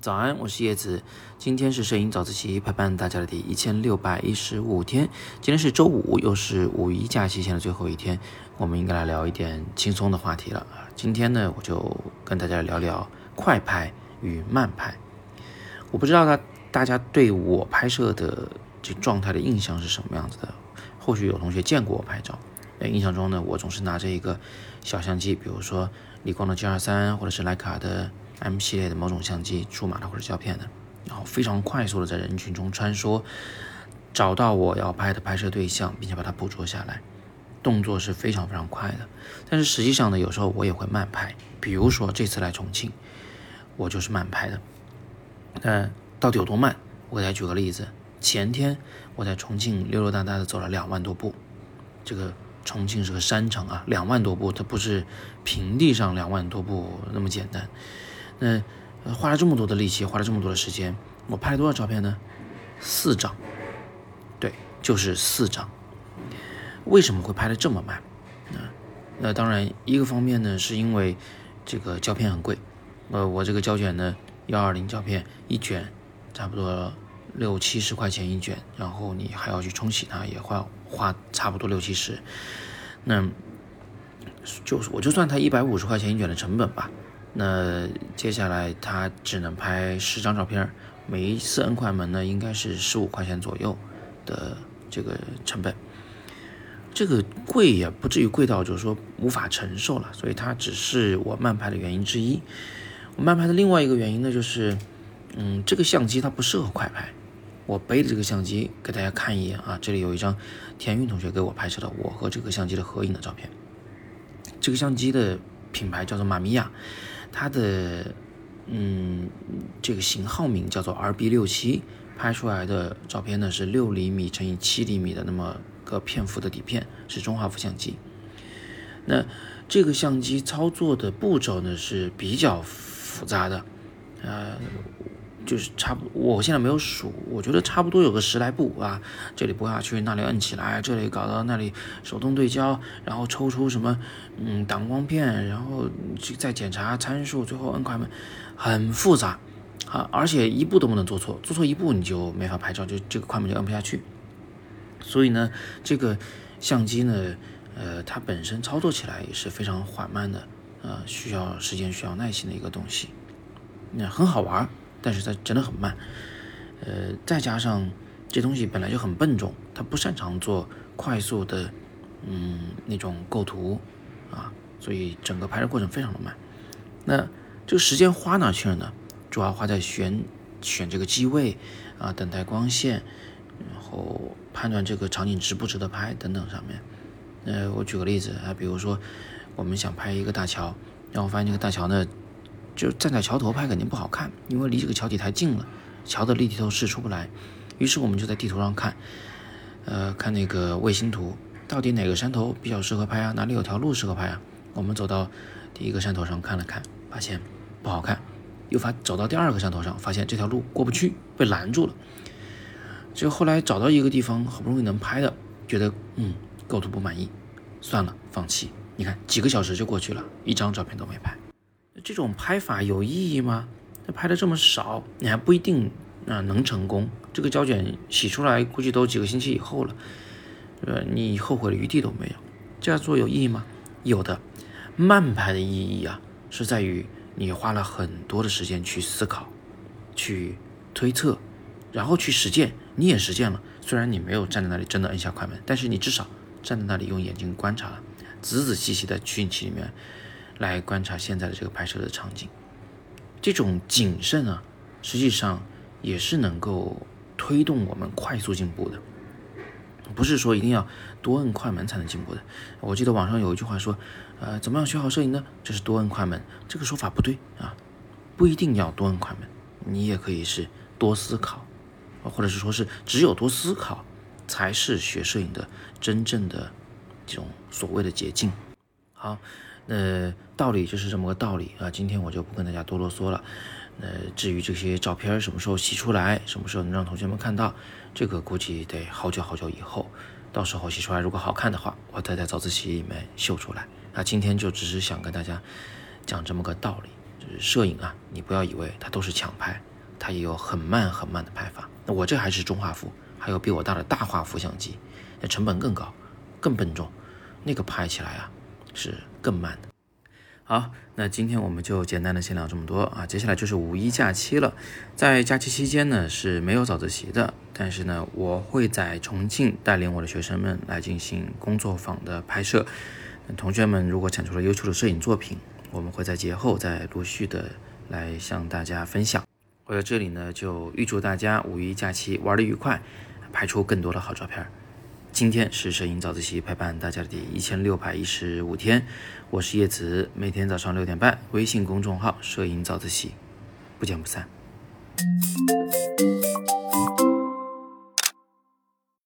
早安，我是叶子。今天是摄影早自习陪伴大家的第一千六百一十五天。今天是周五，又是五一假期前的最后一天，我们应该来聊一点轻松的话题了啊。今天呢，我就跟大家聊聊快拍与慢拍。我不知道大大家对我拍摄的这状态的印象是什么样子的。或许有同学见过我拍照，呃，印象中呢，我总是拿着一个小相机，比如说理光的 G 二三，或者是徕卡的。M 系列的某种相机，数码的或者胶片的，然后非常快速的在人群中穿梭，找到我要拍的拍摄对象，并且把它捕捉下来，动作是非常非常快的。但是实际上呢，有时候我也会慢拍，比如说这次来重庆，我就是慢拍的。那到底有多慢？我给大家举个例子，前天我在重庆溜溜达达的走了两万多步，这个重庆是个山城啊，两万多步，它不是平地上两万多步那么简单。那花了这么多的力气，花了这么多的时间，我拍了多少照片呢？四张，对，就是四张。为什么会拍的这么慢？那那当然，一个方面呢，是因为这个胶片很贵。呃，我这个胶卷呢，幺二零胶片一卷差不多六七十块钱一卷，然后你还要去冲洗它，也花花差不多六七十。那就是我就算它一百五十块钱一卷的成本吧。那接下来它只能拍十张照片，每一次摁快门呢，应该是十五块钱左右的这个成本。这个贵也不至于贵到就是说无法承受了，所以它只是我慢拍的原因之一。我慢拍的另外一个原因呢，就是，嗯，这个相机它不适合快拍。我背的这个相机给大家看一眼啊，这里有一张田韵同学给我拍摄的我和这个相机的合影的照片。这个相机的品牌叫做玛米亚。它的嗯，这个型号名叫做 RB 六七，拍出来的照片呢是六厘米乘以七厘米的那么个片幅的底片，是中画幅相机。那这个相机操作的步骤呢是比较复杂的，呃。就是差不，我现在没有数，我觉得差不多有个十来步啊。这里拨下去，那里摁起来，这里搞到那里手动对焦，然后抽出什么嗯挡光片，然后再检查参数，最后摁快门，很复杂啊！而且一步都不能做错，做错一步你就没法拍照，就这个快门就摁不下去。所以呢，这个相机呢，呃，它本身操作起来也是非常缓慢的，呃，需要时间、需要耐心的一个东西，那很好玩。但是它真的很慢，呃，再加上这东西本来就很笨重，它不擅长做快速的，嗯，那种构图啊，所以整个拍摄过程非常的慢。那这个时间花哪去了呢？主要花在选选这个机位啊，等待光线，然后判断这个场景值不值得拍等等上面。呃，我举个例子啊，比如说我们想拍一个大桥，然后发现这个大桥呢。就站在桥头拍肯定不好看，因为离这个桥体太近了，桥的立体透视出不来。于是我们就在地图上看，呃，看那个卫星图，到底哪个山头比较适合拍啊？哪里有条路适合拍啊？我们走到第一个山头上看了看，发现不好看，又发走到第二个山头上，发现这条路过不去，被拦住了。就后来找到一个地方，好不容易能拍的，觉得嗯构图不满意，算了，放弃。你看几个小时就过去了，一张照片都没拍。这种拍法有意义吗？那拍的这么少，你还不一定啊能成功。这个胶卷洗出来，估计都几个星期以后了，呃，你后悔的余地都没有。这样做有意义吗？有的。慢拍的意义啊，是在于你花了很多的时间去思考、去推测，然后去实践。你也实践了，虽然你没有站在那里真的摁下快门，但是你至少站在那里用眼睛观察了，仔仔细细的取景器里面。来观察现在的这个拍摄的场景，这种谨慎啊，实际上也是能够推动我们快速进步的。不是说一定要多摁快门才能进步的。我记得网上有一句话说，呃，怎么样学好摄影呢？就是多摁快门。这个说法不对啊，不一定要多摁快门，你也可以是多思考，或者是说是只有多思考，才是学摄影的真正的这种所谓的捷径。好。那道理就是这么个道理啊！今天我就不跟大家多啰嗦了。呃，至于这些照片什么时候洗出来，什么时候能让同学们看到，这个估计得好久好久以后。到时候洗出来如果好看的话，我再在早自习里面秀出来。那今天就只是想跟大家讲这么个道理，就是摄影啊，你不要以为它都是抢拍，它也有很慢很慢的拍法。那我这还是中画幅，还有比我大的大画幅相机，那成本更高，更笨重，那个拍起来啊是更慢的。好，那今天我们就简单的先聊这么多啊。接下来就是五一假期了，在假期期间呢是没有早自习的，但是呢我会在重庆带领我的学生们来进行工作坊的拍摄。同学们如果产出了优秀的摄影作品，我们会在节后再陆续的来向大家分享。我在这里呢就预祝大家五一假期玩的愉快，拍出更多的好照片。今天是摄影早自习陪伴大家的第一千六百一十五天，我是叶子，每天早上六点半，微信公众号“摄影早自习”，不见不散。